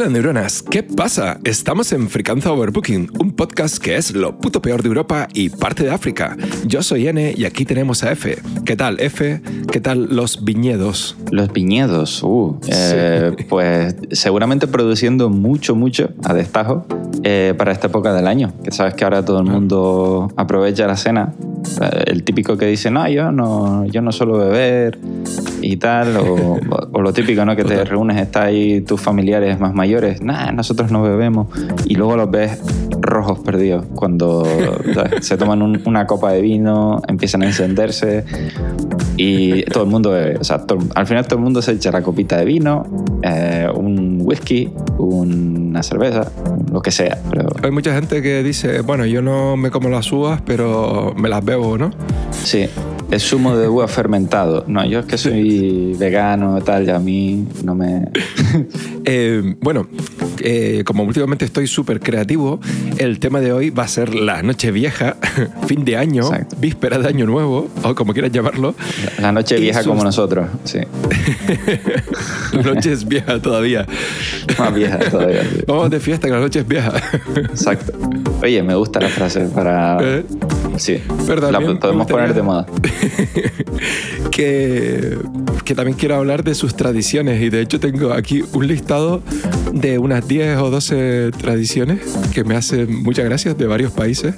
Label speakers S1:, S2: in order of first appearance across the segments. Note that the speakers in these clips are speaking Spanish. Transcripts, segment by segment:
S1: Hola neuronas, ¿qué pasa? Estamos en Fricanza Overbooking, un podcast que es lo puto peor de Europa y parte de África. Yo soy N y aquí tenemos a F. ¿Qué tal, F? ¿Qué tal los viñedos?
S2: Los viñedos, uh, eh, pues seguramente produciendo mucho, mucho a destajo eh, para esta época del año. Que sabes que ahora todo el mundo aprovecha la cena. Eh, el típico que dice, no, yo no, yo no suelo beber y tal, o, o lo típico, ¿no? Que te reúnes, está ahí tus familiares más mayores, nah, nosotros no bebemos, y luego los ves rojos perdidos cuando ¿sabes? se toman un- una copa de vino, empiezan a encenderse y todo el mundo bebe. O sea, to- al final todo el mundo se echa la copita de vino, eh, un whisky, una cerveza, lo que sea. Pero
S1: Hay mucha gente que dice, bueno, yo no me como las uvas, pero me las bebo, ¿no?
S2: sí, es zumo de uva fermentado. No, yo es que soy vegano y tal, y a mí no me...
S1: Eh, bueno, eh, como últimamente estoy súper creativo, el tema de hoy va a ser la noche vieja, fin de año,
S2: Exacto.
S1: víspera de año nuevo, o como quieras llamarlo.
S2: La noche vieja
S1: sus-
S2: como nosotros, sí.
S1: La noche es vieja todavía.
S2: Más vieja todavía. sí.
S1: Vamos de fiesta que la noche es vieja.
S2: Exacto. Oye, me gusta la frase para...
S1: Eh,
S2: Sí,
S1: Pero
S2: la podemos
S1: gustaría-
S2: poner de moda.
S1: que, que también quiero hablar de sus tradiciones y de hecho tengo aquí un listado de unas 10 o 12 tradiciones que me hacen muchas gracias de varios países.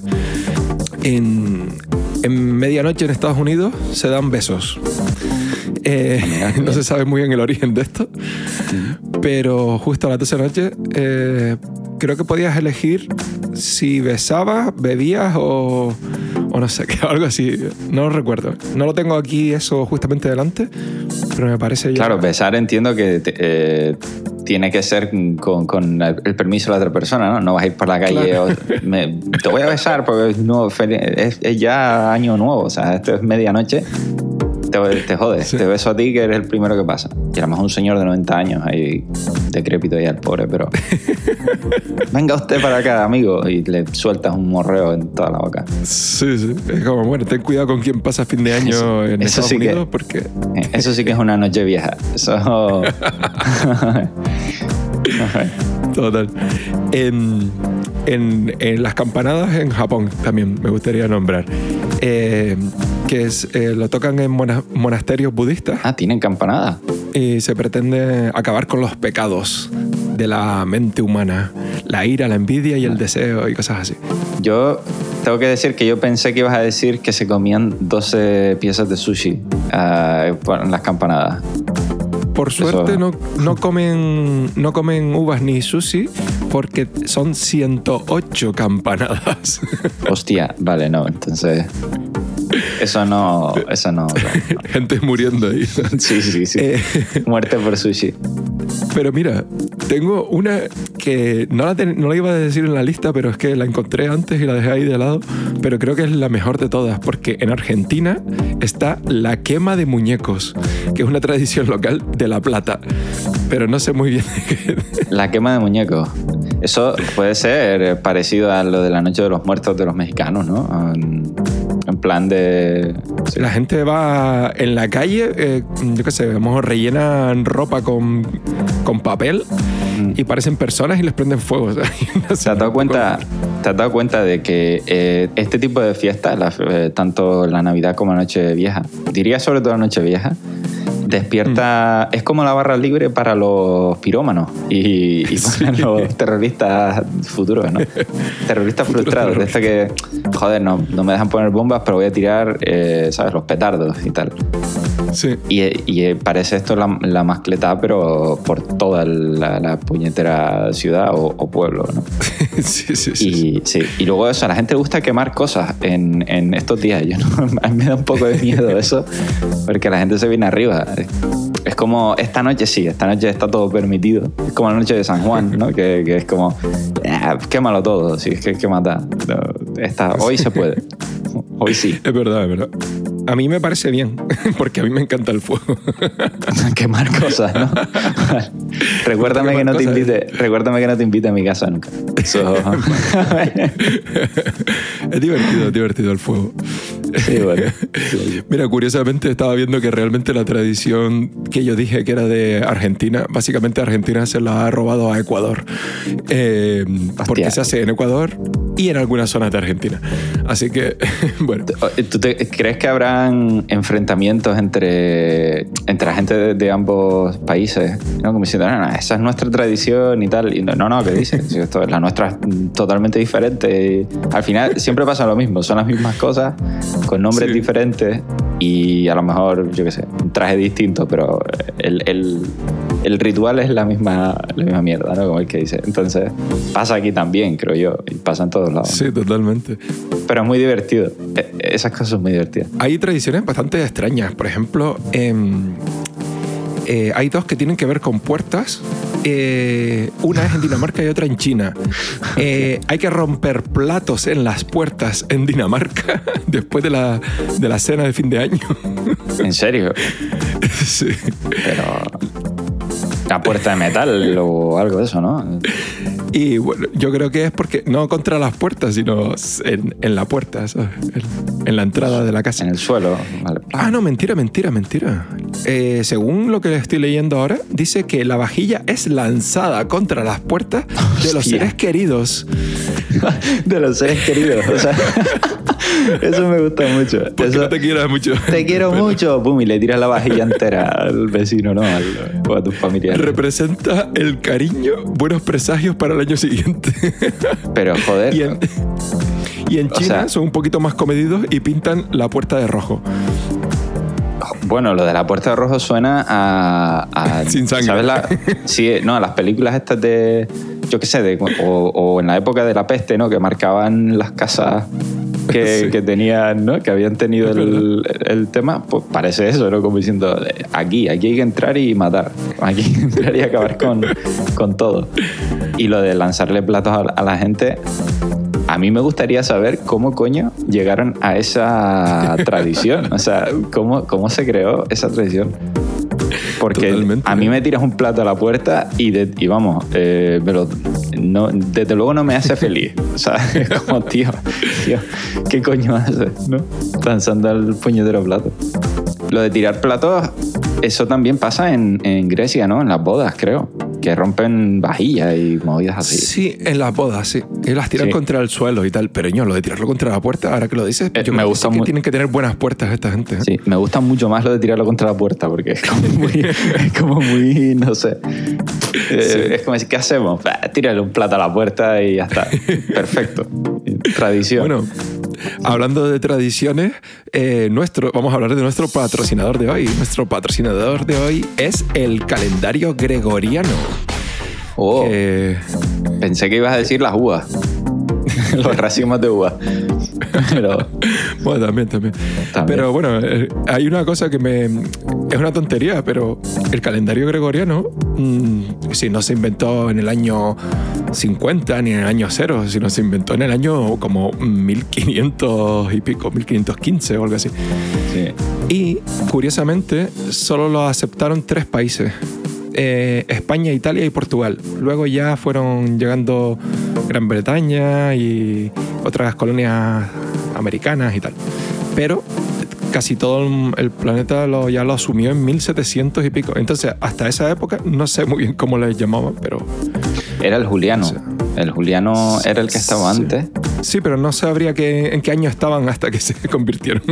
S1: En, en medianoche en Estados Unidos se dan besos. Eh, no se sabe muy bien el origen de esto, pero justo a las 12 de la noche eh, creo que podías elegir si besabas, bebías o, o no sé, algo así. No lo recuerdo. No lo tengo aquí eso justamente delante, pero me parece ya...
S2: Claro, besar entiendo que te- eh, tiene que ser con, con el permiso de la otra persona, ¿no? No vas a ir por la calle
S1: Claro.
S2: o me- te voy a besar porque es, nuevo, fel- es, es ya año nuevo, o sea, esto es medianoche. Te, te jodes,
S1: Sí.
S2: te beso a ti que eres el primero que pasa. Y a lo mejor un señor de 90 años ahí decrépito ahí al pobre, pero... Venga usted para acá, amigo, y le sueltas un morreo en toda la boca.
S1: Sí, sí. Es como, bueno, ten cuidado con quién pasa fin de año
S2: Eso-
S1: en
S2: eso
S1: Estados
S2: sí que-
S1: Unidos porque...
S2: Eh, Eso sí que es una noche vieja. Eso...
S1: Total. En, en- en las campanadas en Japón también me gustaría nombrar. Eh, que es, eh, lo tocan en mona- monasterios budistas
S2: ah, tienen campanada.
S1: y se pretende acabar con los pecados de la mente humana, la ira, la envidia y el deseo y cosas así.
S2: Yo tengo que decir que yo pensé que ibas a decir que se comían 12 piezas de sushi por- en las campanadas.
S1: Por suerte no, no, comen, no comen uvas ni sushi porque son 108 campanadas.
S2: Hostia, vale, no, entonces... Eso no... Eso no... no, no.
S1: Gente muriendo ahí.
S2: Sí, sí, sí.
S1: Eh,
S2: Muerte por sushi.
S1: Pero mira, tengo una que no la, iba a decir en la lista, pero es que la encontré antes y la dejé ahí de lado. Pero creo que es la mejor de todas, porque en Argentina está la quema de muñecos, que es una tradición local de La Plata. Pero no sé muy bien.
S2: La quema de muñecos. Eso puede ser parecido a lo de la noche de los muertos de los mexicanos, ¿no? En, plan de... sí.
S1: La gente va en la calle, eh, yo qué sé, a lo mejor rellenan ropa con, con papel
S2: Mm.
S1: y parecen personas y les prenden fuego. o sea, no
S2: ¿Te has dado cuenta, te has dado cuenta de que eh, este tipo de fiestas, la- eh, tanto la Navidad como la Noche Vieja, diría sobre todo la Noche Vieja, despierta, es como la barra libre para los pirómanos y, y para los terroristas futuros, ¿no? Terroristas frustrados, de esto que, joder, no, no me dejan poner bombas, pero voy a tirar, eh, ¿sabes? Los petardos y tal.
S1: Sí.
S2: Y, y parece esto la, la mascletá, pero por toda la, la puñetera ciudad o, o pueblo, ¿no?
S1: sí, sí, sí.
S2: Y, sí, y luego eso, a la gente le gusta quemar cosas en, en estos días. Yo no, a mí me da un poco de miedo eso, porque la gente se viene arriba. Es como, esta noche sí, esta noche está todo permitido. Es como la noche de San Juan, ¿no? Que, que es como, "Ah, quémalo todo, sí, es que hay que matar. No, esta- hoy se puede. Hoy sí.
S1: Es verdad, es verdad. A mí me parece bien, porque a mí me encanta el fuego.
S2: quemar cosas, ¿no? recuérdame que no te
S1: cosas.
S2: invite, recuérdame que no te invite a mi casa nunca. Eso.
S1: es divertido, es divertido el fuego.
S2: Sí, bueno.
S1: Mira, curiosamente estaba viendo que realmente la tradición que yo dije que era de Argentina, básicamente Argentina se la ha robado a Ecuador. Eh, porque se hace en Ecuador y en algunas zonas de Argentina. Así que, bueno.
S2: ¿Tú crees que habrán enfrentamientos entre, entre la gente de, ambos países? ¿no? Como diciendo, no, no, esa es nuestra tradición y tal. Y no, no, ¿qué dices? Esto, la nuestra es totalmente diferente. al final siempre pasa lo mismo, son las mismas cosas con nombres diferentes y a lo mejor, yo qué sé, un traje distinto, pero el, el, el, ritual es la misma, la misma mierda, ¿no? Como el que dice. Entonces, pasa aquí también, creo yo, y pasa en todos lados.
S1: Sí, totalmente.
S2: Pero es muy divertido. E, esas cosas son muy divertidas.
S1: Hay tradiciones bastante extrañas. Por ejemplo, eh, hay dos que tienen que ver con puertas eh, una es en Dinamarca y otra en China. Eh, hay que romper platos en las puertas en Dinamarca después de la, de la cena de fin de año.
S2: ¿En serio?
S1: Sí.
S2: Pero. La puerta de metal o algo de eso, ¿no?
S1: Y bueno, yo creo que es porque no contra las puertas, sino en, en la puerta, En, la entrada de la casa.
S2: En el suelo.
S1: Ah, no, mentira, mentira, mentira. Eh, según lo que estoy leyendo ahora, dice que la vajilla es lanzada contra las puertas de los seres queridos.
S2: de los seres queridos. O sea, eso me gusta mucho.
S1: Porque no te quieras mucho.
S2: Te quiero mucho. Pum, y le tiras la vajilla entera al vecino, ¿no? o a tus familiares.
S1: Representa el cariño, buenos presagios para el año siguiente.
S2: Pero joder.
S1: Y en, China son un poquito más comedidos y pintan la puerta de rojo.
S2: Bueno, lo de la puerta de rojo suena a.
S1: Sin sangre. ¿Sabes
S2: la, sí, no, a las películas estas de. Yo qué sé, de, o, en la época de la peste, ¿no? Que marcaban las casas que, que tenían, ¿no? Que habían tenido el, el, tema. Pues parece eso, ¿no? Como diciendo, aquí, aquí hay que entrar y matar. Aquí hay que entrar y acabar con, con todo. Y lo de lanzarle platos a la gente a mí me gustaría saber cómo coño llegaron a esa tradición. O sea, cómo, cómo se creó esa tradición. Porque a mí me tiras un plato a la puerta y, y vamos, eh, no, desde luego no me hace feliz. O sea, es como, tío, tío, ¿qué coño haces? ¿No? Lanzando el puñetero plato. Lo de tirar platos, eso también pasa en, en Grecia, ¿no? En las bodas, creo que rompen vajillas y movidas así.
S1: Sí, en las bodas, sí. Y las tiran contra el suelo y tal. Pero yo, lo de tirarlo contra la puerta, ahora que lo dices, eh, me gusta que tienen que tener buenas puertas esta gente. ¿eh?
S2: Sí, me gusta mucho más lo de tirarlo contra la puerta porque es como muy, es como muy no sé. Eh, es como decir, ¿qué hacemos? tírale un plato a la puerta y ya está. Perfecto. Tradición.
S1: Bueno, hablando de tradiciones, nuestro, vamos a hablar de nuestro patrocinador de hoy. Nuestro patrocinador de hoy es el calendario gregoriano.
S2: Oh. Pensé que ibas a decir las uvas. Los racimos de uvas. Pero...
S1: bueno, también, también, Pero bueno, eh, hay una cosa que me. Es una tontería, pero el calendario gregoriano, mm, si no se inventó en el año 50 ni en el año cero, sino se inventó en el año como 1500 y pico, 1515 o algo así.
S2: Sí.
S1: Y curiosamente, solo lo aceptaron tres países eh, España, Italia y Portugal. Luego ya fueron llegando Gran Bretaña y otras colonias americanas y tal. Pero casi todo el planeta lo, ya lo asumió en 1700 y pico. Entonces, hasta esa época, no sé muy bien cómo le llamaban, pero...
S2: Era el Juliano. el Juliano era el que estaba antes.
S1: Sí, pero no sabría que, en qué año estaban hasta que se convirtieron.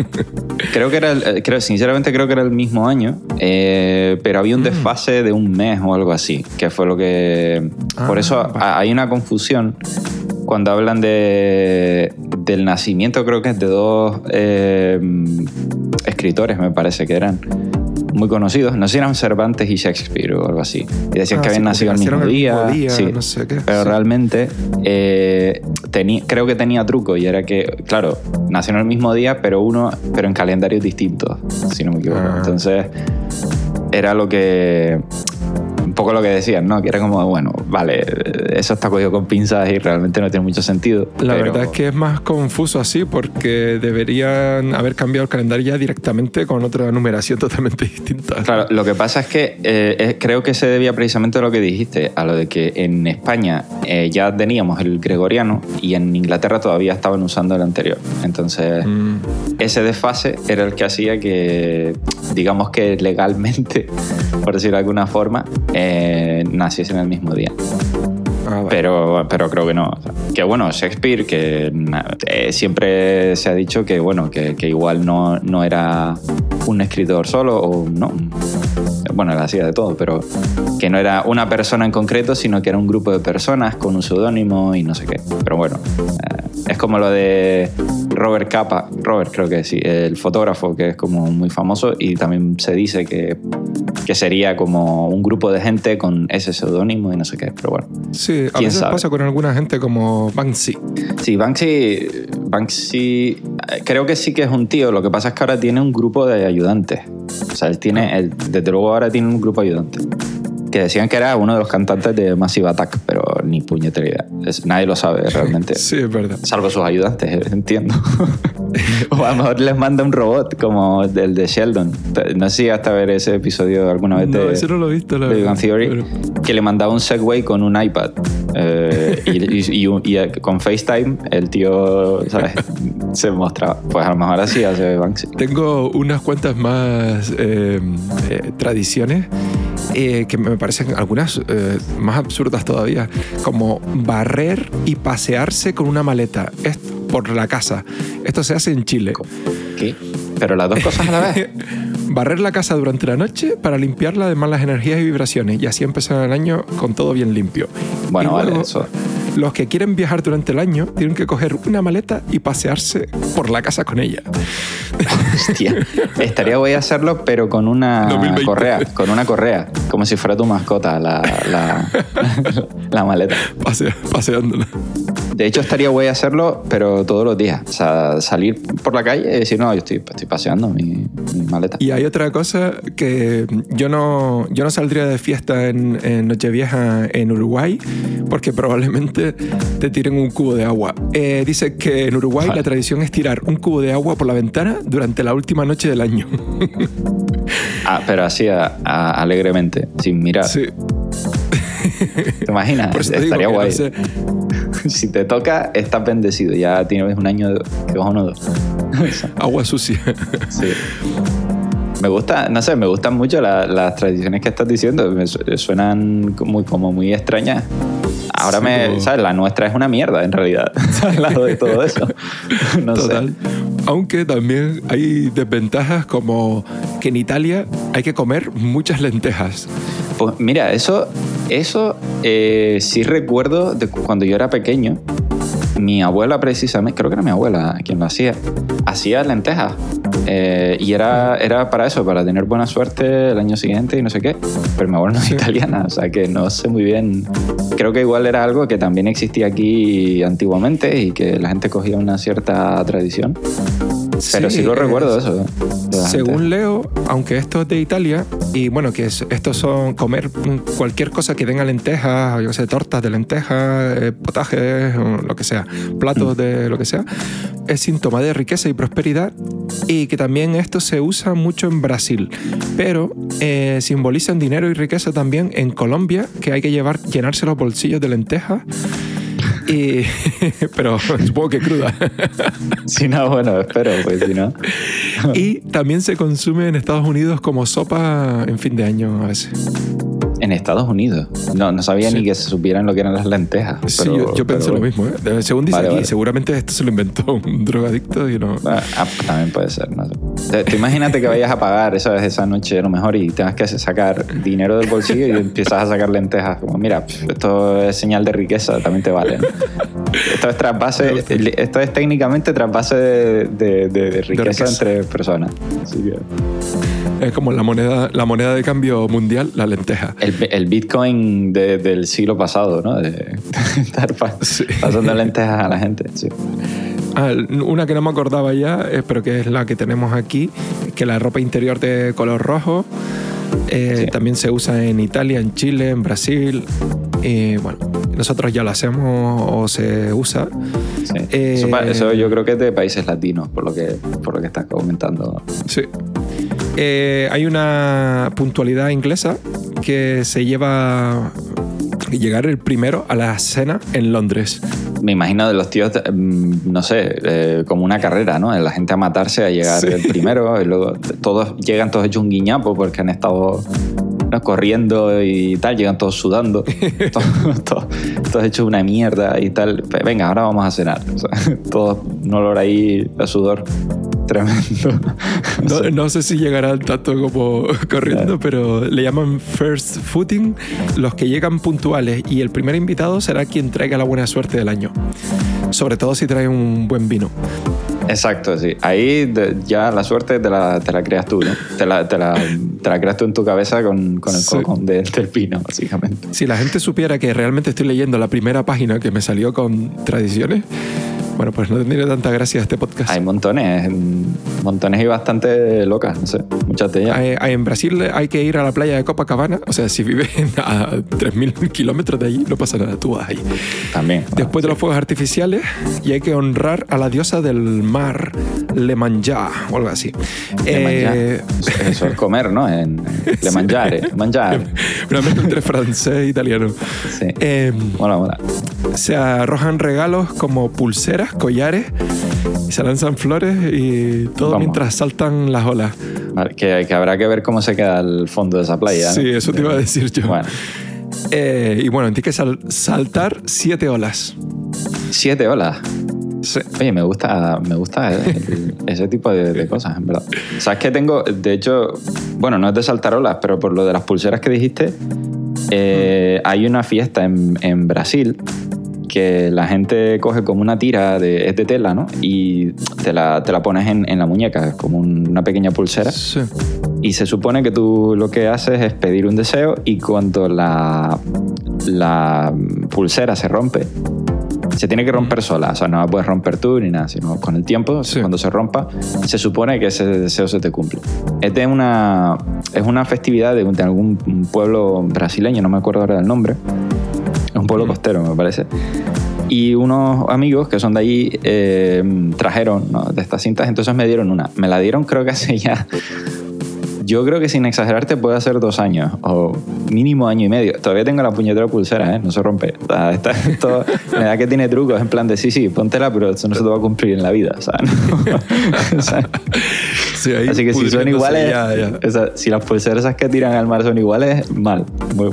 S2: creo que era, eh, creo, sinceramente creo que era el mismo año, eh, pero había un mm. desfase de un mes o algo así, que fue lo que... por eso ah, hay una confusión cuando hablan de, del nacimiento, creo que es de dos eh, escritores, me parece que eran muy conocidos. No sé si eran Cervantes y Shakespeare o algo así. Y decían ah, que habían nacido el mismo día. sí.
S1: no sé qué,
S2: pero realmente eh, creo que tenía truco y era que, claro, nacieron el mismo día, pero uno, pero en calendarios distintos, si no me equivoco. Ah. Entonces, era lo que poco lo que decían, ¿no? Que era como, bueno, vale, eso está cogido con pinzas y realmente no tiene mucho sentido.
S1: La
S2: pero-
S1: verdad es que es más confuso así porque deberían haber cambiado el calendario ya directamente con otra numeración totalmente distinta.
S2: Claro, lo que pasa es que eh, creo que se debía precisamente a lo que dijiste, a lo de que en España eh, ya teníamos el gregoriano y en Inglaterra todavía estaban usando el anterior. Entonces,
S1: Mm,
S2: ese desfase era el que hacía que, digamos que legalmente, por decirlo de alguna forma, eh, naciesen el mismo día.
S1: ah.
S2: Pero, pero creo que no. O sea, que bueno, Shakespeare, que eh, siempre se ha dicho que bueno, que, que igual no, no era un escritor solo, o no. Bueno, él hacía de todo, pero que no era una persona en concreto, sino que era un grupo de personas con un seudónimo y no sé qué. Pero bueno, eh, es como lo de Robert Capa, Robert creo que sí, el fotógrafo que es como muy famoso y también se dice que, que sería como un grupo de gente con ese seudónimo y no sé qué. Pero bueno.
S1: sí, a veces
S2: sabe.
S1: pasa con alguna gente como Banksy.
S2: Sí, Banksy, Banksy eh, creo que sí que es un tío. Lo que pasa es que ahora tiene un grupo de ayudantes. O sea, él tiene, él, desde luego ahora tiene un grupo de ayudantes. Que decían que era uno de los cantantes de Massive Attack, pero ni puñetera idea. Es- nadie lo sabe realmente.
S1: Sí, es verdad.
S2: Salvo sus ayudantes, entiendo. o a lo mejor les manda un robot como el de Sheldon. No sé si hasta ver ese episodio alguna vez
S1: No,
S2: de,
S1: ese no lo he visto, la
S2: de
S1: verdad,
S2: Theory,
S1: pero-
S2: que le mandaba un Segway con un iPad. Eh, y, y- y y, eh, con FaceTime el tío ¿sabes? se mostraba. Pues a lo mejor así hace Banksy.
S1: Tengo unas cuantas más eh, eh, tradiciones eh, que me parecen algunas eh, más absurdas todavía, como barrer y pasearse con una maleta es por la casa. Esto se hace en Chile.
S2: ¿Qué? Pero las dos cosas a la vez.
S1: Barrer la casa durante la noche para limpiarla de malas energías y vibraciones y así empezar el año con todo bien limpio.
S2: Bueno, vale, eso.
S1: Los que quieren viajar durante el año tienen que coger una maleta y pasearse por la casa con ella.
S2: Hostia. Estaría guay hacerlo, pero con una
S1: 2020.
S2: correa. Con una correa. Como si fuera tu mascota, la, la, la maleta.
S1: Pasea- paseándola.
S2: De hecho, estaría guay hacerlo, pero todos los días. O sea, salir por la calle y decir, no, yo estoy, estoy paseando mi, mi maleta.
S1: Y hay otra cosa que yo no, yo no saldría de fiesta en, en Nochevieja en Uruguay porque probablemente te tiren un cubo de agua. Eh, dice que en Uruguay
S2: Vale.
S1: la tradición es tirar un cubo de agua por la ventana durante la última noche del año.
S2: Ah, pero así a- a- alegremente, sin mirar.
S1: sí,
S2: ¿Te imaginas? Estaría
S1: no
S2: guay.
S1: sé.
S2: Si te toca, estás bendecido. Ya tienes un año de- que cojonudo.
S1: agua sucia.
S2: Sí. Me gusta, no sé, me gustan mucho la- las tradiciones que estás diciendo. Me su- suenan muy, como muy extrañas. Ahora
S1: Sí,
S2: me, ¿sabes? La nuestra es una mierda, en realidad. Al lado de todo eso. No
S1: Total.
S2: sé.
S1: Aunque también hay desventajas como que en Italia hay que comer muchas lentejas.
S2: Pues mira, eso, eso eh, sí recuerdo de cu- cuando yo era pequeño. Mi abuela precisamente, creo que era mi abuela quien lo hacía, hacía lentejas. Eh, y era, era para eso, para tener buena suerte el año siguiente y no sé qué. Pero mi abuela no es italiana, o sea que no sé muy bien. Creo que igual era algo que también existía aquí antiguamente y que la gente cogía una cierta tradición. Pero sí, lo
S1: es-
S2: recuerdo eso.
S1: Según leo, aunque esto es de Italia, y bueno, que es- estos son comer cualquier cosa que tenga lentejas, yo sé, tortas de lentejas, eh, potajes, lo que sea, platos de lo que sea, es síntoma de riqueza y prosperidad y que también esto se usa mucho en Brasil, pero eh, simbolizan dinero y riqueza también en Colombia, que hay que llevar, llenarse los bolsillos de lentejas. Y, pero supongo que cruda.
S2: Si no, bueno, espero, pues si no.
S1: Y también se consume en Estados Unidos como sopa en fin de año a veces.
S2: En Estados Unidos. No, no sabía
S1: Sí.
S2: ni que se supieran lo que eran las lentejas.
S1: Sí,
S2: pero-
S1: yo, yo pensé
S2: pero
S1: lo mismo. ¿eh? De- Según dice
S2: Vale,
S1: aquí,
S2: vale.
S1: seguramente esto se lo inventó un drogadicto y no.
S2: Ah, ah, también puede ser, no sé. Te- te imagínate que vayas a pagar esa, esa noche a lo mejor y tengas que sacar dinero del bolsillo y empiezas a sacar lentejas. Como, mira, esto es señal de riqueza, también te vale. ¿no? Esto es trasvase, esto es técnicamente trasvase de, de- de riqueza,
S1: riqueza.
S2: entre personas. Así que
S1: Es como la moneda, la moneda de cambio mundial, la lenteja.
S2: el, el Bitcoin de- del siglo pasado, ¿no? De, estar pa-
S1: Sí.
S2: pasando lentejas a la gente. Sí.
S1: Ah, una que no me acordaba ya, eh, pero que es la que tenemos aquí, que la ropa interior de color rojo Eh,
S2: Sí.
S1: También se usa en Italia, en Chile, en Brasil. Eh, bueno, nosotros ya lo hacemos o se usa.
S2: Sí.
S1: Eh,
S2: Eso, eso yo creo que es de países latinos, por lo que, por lo que estás comentando.
S1: Sí. Eh, hay una puntualidad inglesa que se lleva llegar el primero a la cena en Londres.
S2: Me imagino de los tíos, mm, no sé, eh, como una carrera, ¿no? La gente a matarse, a llegar
S1: Sí.
S2: el primero, y luego todos llegan todos hechos un guiñapo porque han estado ¿no? corriendo y tal, llegan todos sudando, todos, todos- todos hechos una mierda y tal. Venga, ahora vamos a cenar. O sea, todo un olor ahí a sudor tremendo.
S1: No, no sé si llegarán tanto como corriendo, pero le llaman first footing los que llegan puntuales y el primer invitado será quien traiga la buena suerte del año. Sobre todo si trae un buen vino.
S2: Exacto, sí. Ahí de- ya la suerte te la, te la creas tú, ¿no? Te la, te la- te la creas tú en tu cabeza con, con el
S1: Sí.
S2: cocón de- del pino, básicamente.
S1: Si la gente supiera que realmente estoy leyendo la primera página que me salió con tradiciones, bueno, pues no tendría tanta gracia este podcast.
S2: Hay montones, montones y bastante locas, no sé, muchas de ellas.
S1: Hay- hay- en Brasil hay que ir a la playa de Copacabana, o sea, si vives a 3.000 kilómetros de allí, no pasa nada, tú vas ahí.
S2: También.
S1: Después de los fuegos artificiales, y hay que honrar a la diosa del mar, Lemanja, o algo así.
S2: Le.
S1: Eh,
S2: Eso- es comer, ¿no? En, le mangiare, mangiare.
S1: una mezcla entre francés e italiano.
S2: Sí.
S1: Eh,
S2: Mola, mola.
S1: se arrojan regalos como pulseras, collares, y se lanzan flores y todo
S2: Vamos.
S1: mientras saltan las olas.
S2: Que, que habrá que ver cómo se queda el fondo de esa playa. ¿no?
S1: Sí, eso te iba a decir yo.
S2: Bueno,
S1: Eh, y bueno, tienes que sal- saltar siete olas.
S2: siete olas.
S1: Sí.
S2: Oye, me gusta, me gusta el- ese tipo de, de cosas, en verdad. ¿Sabes que tengo? De hecho, bueno, no es de saltar olas, pero por lo de las pulseras que dijiste, eh, hay una fiesta en, en Brasil que la gente coge como una tira de, es de tela, ¿no? Y te la, te la pones en, en la muñeca, es como un- una pequeña pulsera.
S1: Sí.
S2: Y se supone que tú lo que haces es pedir un deseo y cuando la, la pulsera se rompe, se tiene que romper sola. O sea, no la puedes romper tú ni nada, sino con el tiempo,
S1: Sí.
S2: cuando se rompa, se supone que ese deseo se te cumple. Es de una, es una festividad de, de algún pueblo brasileño, no me acuerdo ahora del nombre. Es un pueblo costero, me parece. Y unos amigos que son de allí eh, trajeron ¿no? de estas cintas, entonces me dieron una. Me la dieron creo que hace ya yo creo que sin exagerarte puede ser dos años o mínimo año y medio. Todavía tengo la puñetera pulsera, ¿eh? no se rompe. O sea, está- esto me da que tiene trucos en plan de sí, sí, póntela, pero eso no se te va a cumplir en la vida. O sea, no. O sea,
S1: Sí, ahí
S2: así que si son iguales,
S1: ya, ya.
S2: o sea, si las pulseras esas que tiran al mar son iguales, mal.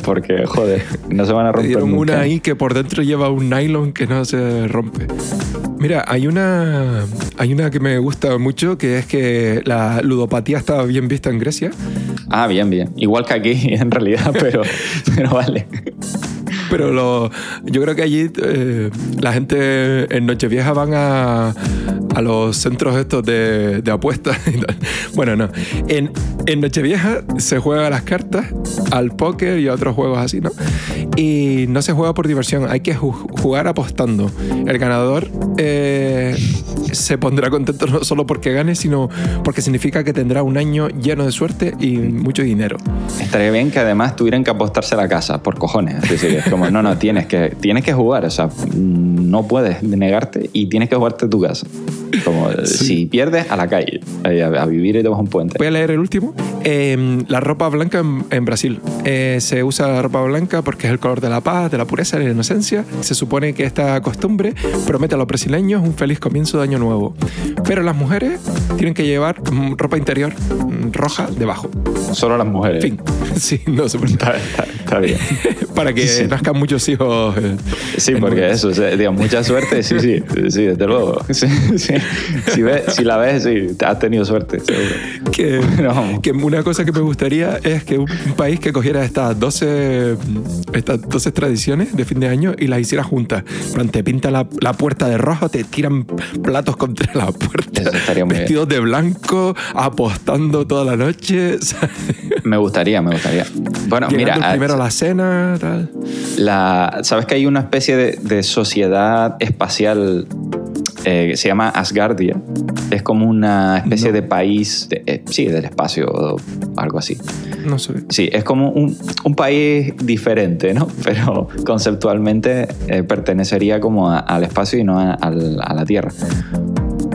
S2: Porque, joder, no se van a
S1: Me
S2: romper.
S1: dieron
S2: nunca.
S1: una ahí que por dentro lleva un nylon que no se rompe. Mira, hay una, hay una que me gusta mucho que es que la ludopatía estaba bien vista en Grecia.
S2: Ah, bien, bien. Igual que aquí, en realidad, pero, pero vale.
S1: Pero lo, yo creo que allí eh, la gente en Nochevieja van a, a los centros estos de, apuestas. y tal. Bueno, no. En, en Nochevieja se juega a las cartas, al póker y a otros juegos así, ¿no? Y no se juega por diversión, hay que ju- jugar apostando. El ganador eh, se pondrá contento no solo porque gane, sino porque significa que tendrá un año lleno de suerte y mucho dinero.
S2: Estaría bien que además tuvieran que apostarse la casa, por cojones. Es decir, es como, no, no, tienes que, tienes que jugar. O sea, no puedes negarte y tienes que jugarte tu casa. Como,
S1: Sí.
S2: si pierdes, a la calle, eh, a, a vivir y te vas a un puente.
S1: Voy a leer el último. Eh, la ropa blanca en, en Brasil. Eh, se usa la ropa blanca porque es el color de la paz, de la pureza, de la inocencia. Se supone que esta costumbre promete a los brasileños un feliz comienzo de año nuevo. Pero las mujeres tienen que llevar mm, ropa interior mm, roja debajo.
S2: Solo las mujeres.
S1: Fin. Sí, no se
S2: Está, está- está bien.
S1: Para que
S2: Sí.
S1: nazcan muchos hijos. eh,
S2: Sí, porque eso, o sea, digo, mucha suerte, sí, sí, sí, desde luego. Sí, sí. Si, ves- si la ves, sí, has tenido suerte, seguro.
S1: que, una cosa que me gustaría es que un, país que cogiera estas 12, estas 12 tradiciones de fin de año y las hiciera juntas. Plan, Te pinta la, la puerta de rojo, te tiran platos contra la puerta,
S2: bien.
S1: vestidos de blanco, apostando toda la noche, ¿sabes?
S2: Me gustaría, me gustaría. Bueno,
S1: llegando
S2: mira, ah,
S1: primero a la cena, tal.
S2: La, ¿Sabes que hay una especie de, de sociedad espacial eh, se llama Asgardia. Es como una especie de país, eh, sí, del espacio o algo así.
S1: No sé.
S2: Sí, es como un, un país diferente, ¿no? Pero conceptualmente eh, pertenecería como a- al espacio y no a, al- a la Tierra.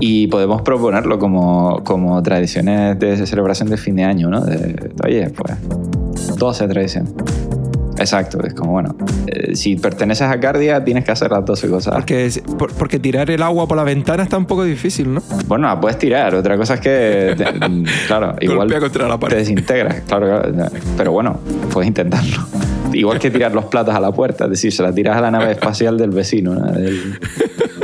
S2: Y podemos proponerlo como, como tradiciones de celebración de fin de año, ¿no? De, oye, pues 12 tradiciones. Exacto, es como, bueno, eh, si perteneces a Cardia tienes que hacer las 12 cosas.
S1: Porque, por- porque tirar el agua por la ventana está un poco difícil, ¿no?
S2: Bueno, la puedes tirar, otra cosa es que, te- claro, igual
S1: contra la
S2: te
S1: pared.
S2: desintegras, claro, claro, pero bueno, puedes intentarlo. Igual que tirar los platos a la puerta, es decir, se la tiras a la nave espacial del vecino. ¿no? Del-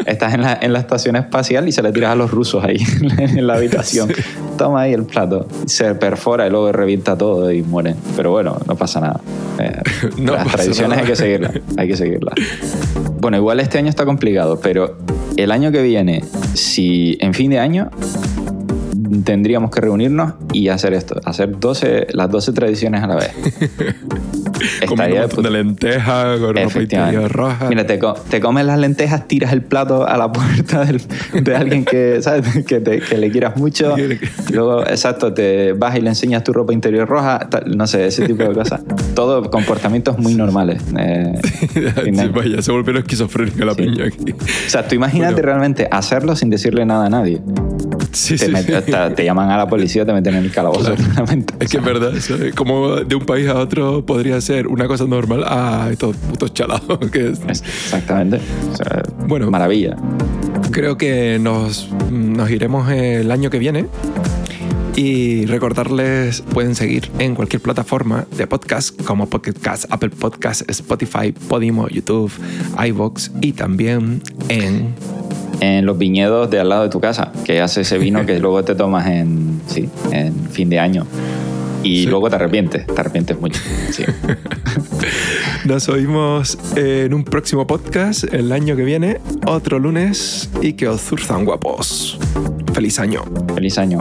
S2: estás en la, en la estación espacial y se la tiras a los rusos ahí en la habitación. Toma ahí el plato. Se perfora y luego revienta todo y mueren. Pero bueno, no pasa nada. Eh,
S1: No
S2: las
S1: pasa
S2: tradiciones
S1: nada.
S2: hay que seguirlas. Hay que seguirlas. Bueno, igual este año está complicado, pero el año que viene, si en fin de año tendríamos que reunirnos y hacer esto, hacer 12, las 12 tradiciones a la vez.
S1: Comiendo un
S2: de
S1: montón de lentejas, con ropa interior roja.
S2: Mira, te, te comes las lentejas, tiras el plato a la puerta del- de alguien que, ¿sabes? que, te- que le quieras mucho. Luego, exacto, te vas y le enseñas tu ropa interior roja, tal, no sé, ese tipo de cosas. Todo comportamientos muy normales. eh,
S1: Sí, vaya, se volvió esquizofrénica la
S2: Sí.
S1: piña aquí.
S2: o sea, tú imagínate
S1: Bueno.
S2: realmente hacerlo sin decirle nada a nadie.
S1: Sí,
S2: Te,
S1: sí,
S2: met-
S1: sí.
S2: te- te llaman a la policía, te meten en el calabozo. realmente.
S1: Es que es verdad, ¿sabes? como de un país a otro podría ser una cosa normal a estos putos chalados. Que es-
S2: Exactamente. O sea,
S1: Bueno.
S2: Maravilla.
S1: Creo que nos, nos iremos el año que viene. Y recordarles, pueden seguir en cualquier plataforma de podcast como Pocket Cast, Apple Podcast, Spotify, Podimo, YouTube, iVoox y también en...
S2: En los viñedos de al lado de tu casa, que hace ese vino que luego te tomas en, sí, en fin de año. Y
S1: Sí.
S2: luego te arrepientes, te arrepientes mucho. Sí.
S1: Nos oímos en un próximo podcast el año que viene, otro lunes, y que os zurzan guapos. Feliz año.
S2: Feliz año.